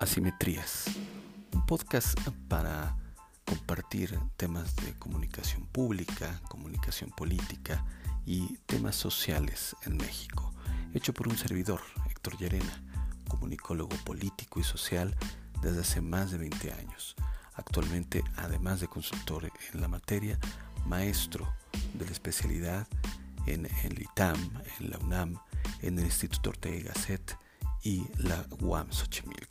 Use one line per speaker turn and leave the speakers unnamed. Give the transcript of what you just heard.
Asimetrías, un podcast para compartir temas de comunicación pública, comunicación política y temas sociales en México, hecho por un servidor, Héctor Llerena, comunicólogo político y social desde hace más de 20 años. Actualmente, además de consultor en la materia, maestro de la especialidad en el ITAM, en la UNAM, en el Instituto Ortega y Gasset y la UAM Xochimilco.